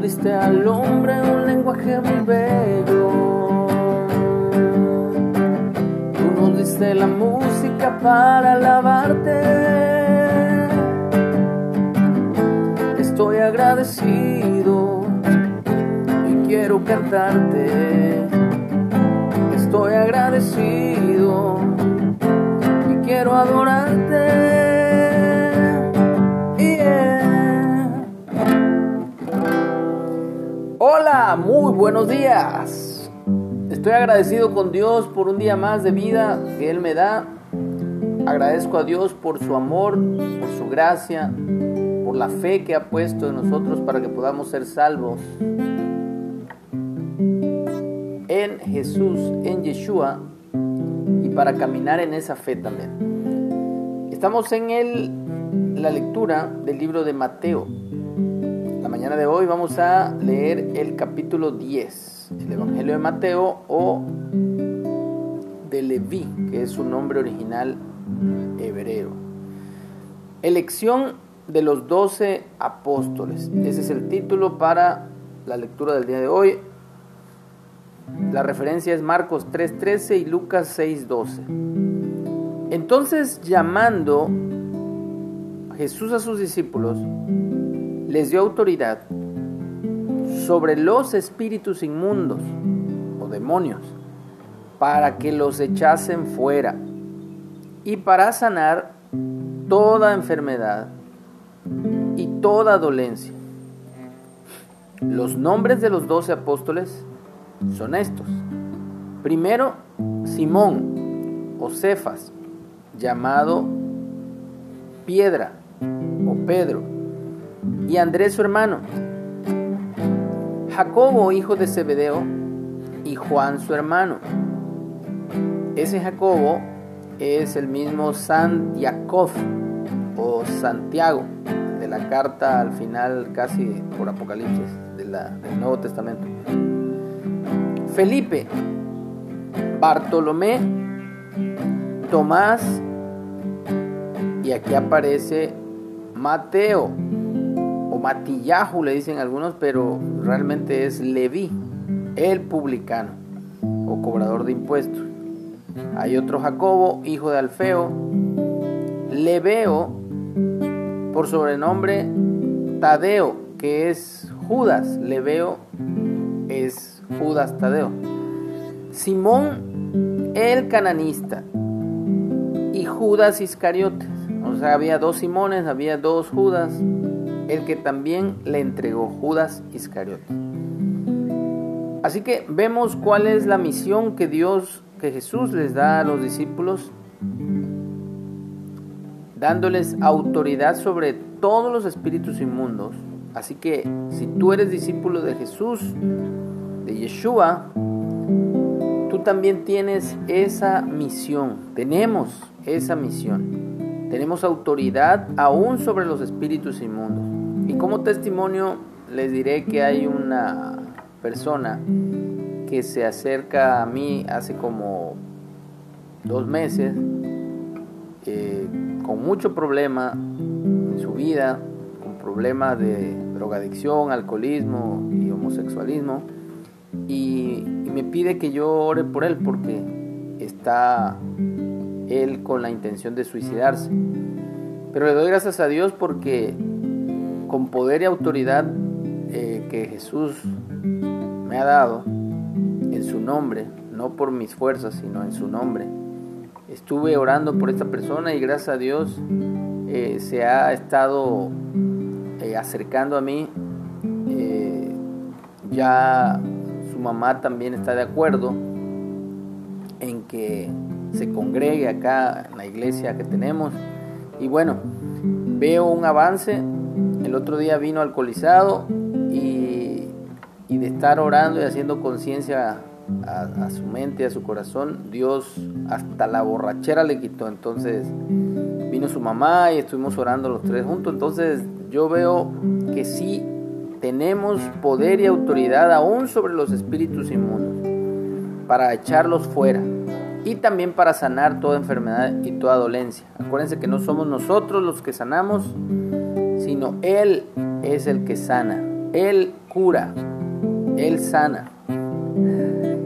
Diste al hombre un lenguaje muy bello. Tú nos diste la música para alabarte. Estoy agradecido y quiero cantarte. Estoy agradecido y quiero adorarte. Buenos días. Estoy agradecido con Dios por un día más de vida que Él me da. Agradezco a Dios por su amor, por su gracia, por la fe que ha puesto en nosotros para que podamos ser salvos. En Jesús, en Yeshua, y para caminar en esa fe también. Estamos en el, la lectura del libro de Mateo mañana de hoy vamos a leer el capítulo 10, el Evangelio de Mateo o de Leví, que es su nombre original hebreo. Elección de los doce apóstoles. Ese es el título para la lectura del día de hoy. La referencia es Marcos 3:13 y Lucas 6:12. Entonces, llamando Jesús a sus discípulos, les dio autoridad sobre los espíritus inmundos o demonios para que los echasen fuera y para sanar toda enfermedad y toda dolencia. Los nombres de los doce apóstoles son estos. Primero, Simón o Cefas, llamado Piedra o Pedro y Andrés su hermano, Jacobo hijo de Zebedeo y Juan su hermano. Ese Jacobo es el mismo San Jacob o Santiago de la carta al final casi por Apocalipsis del Nuevo Testamento. Felipe, Bartolomé, Tomás y aquí aparece Mateo Matillahu le dicen algunos, pero realmente es Leví, el publicano o cobrador de impuestos. Hay otro Jacobo, hijo de Alfeo, Leveo, por sobrenombre Tadeo, que es Judas. Leveo es Judas Tadeo. Simón el cananista y Judas Iscariotes. O sea, había dos Simones, había dos Judas el que también le entregó Judas Iscariote. Así que vemos cuál es la misión que Dios, que Jesús les da a los discípulos, dándoles autoridad sobre todos los espíritus inmundos. Así que si tú eres discípulo de Jesús, de Yeshua, tú también tienes esa misión. Tenemos esa misión. Tenemos autoridad aún sobre los espíritus inmundos. Como testimonio les diré que hay una persona que se acerca a mí hace como dos meses eh, con mucho problema en su vida, con problemas de drogadicción, alcoholismo y homosexualismo, y me pide que yo ore por él porque está él con la intención de suicidarse. Pero le doy gracias a Dios porque con poder y autoridad eh, que Jesús me ha dado en su nombre, no por mis fuerzas, sino en su nombre. Estuve orando por esta persona y gracias a Dios eh, se ha estado eh, acercando a mí. ya su mamá también está de acuerdo en que se congregue acá en la iglesia que tenemos. Y bueno, veo un avance el otro día vino alcoholizado y, de estar orando y haciendo conciencia a, su mente, a su corazón, Dios hasta la borrachera le quitó. Entonces vino su mamá y estuvimos orando los tres juntos. Entonces yo veo que sí tenemos poder y autoridad aún sobre los espíritus inmundos para echarlos fuera y también para sanar toda enfermedad y toda dolencia. Acuérdense que no somos nosotros los que sanamos, sino Él es el que sana. Él cura, Él sana.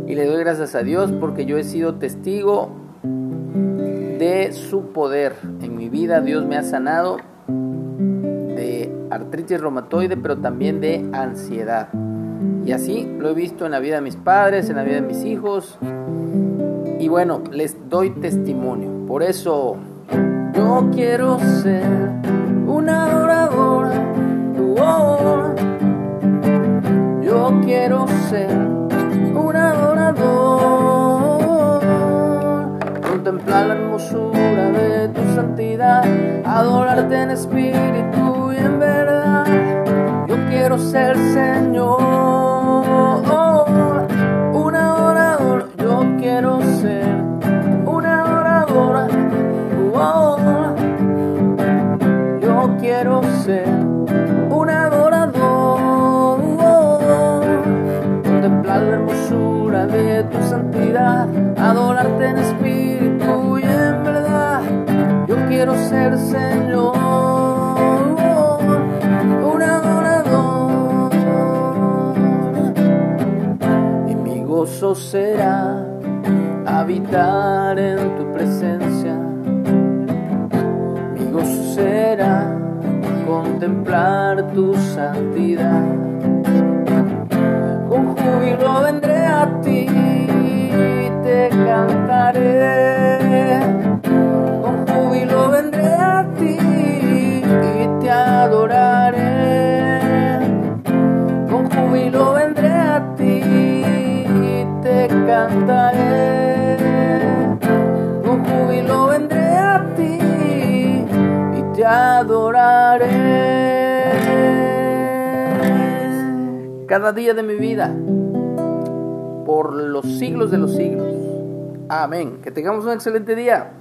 Y le doy gracias a Dios porque yo he sido testigo de su poder. En mi vida Dios me ha sanado de artritis reumatoide, pero también de ansiedad. Y así lo he visto en la vida de mis padres, en la vida de mis hijos. Y bueno, les doy testimonio. Por eso yo quiero ser una adoradora. Oh, yo quiero ser un adorador. Contemplar la hermosura de tu santidad. Adorarte en espíritu y en verdad. Yo quiero ser Señor. quiero de tu santidad, adorarte en espíritu y en verdad. Yo quiero ser Señor, un adorador, y mi gozo será habitar en tu presencia. Mi gozo será contemplar tu santidad. Cada día de mi vida por los siglos de los siglos. Amén. Que tengamos un excelente día.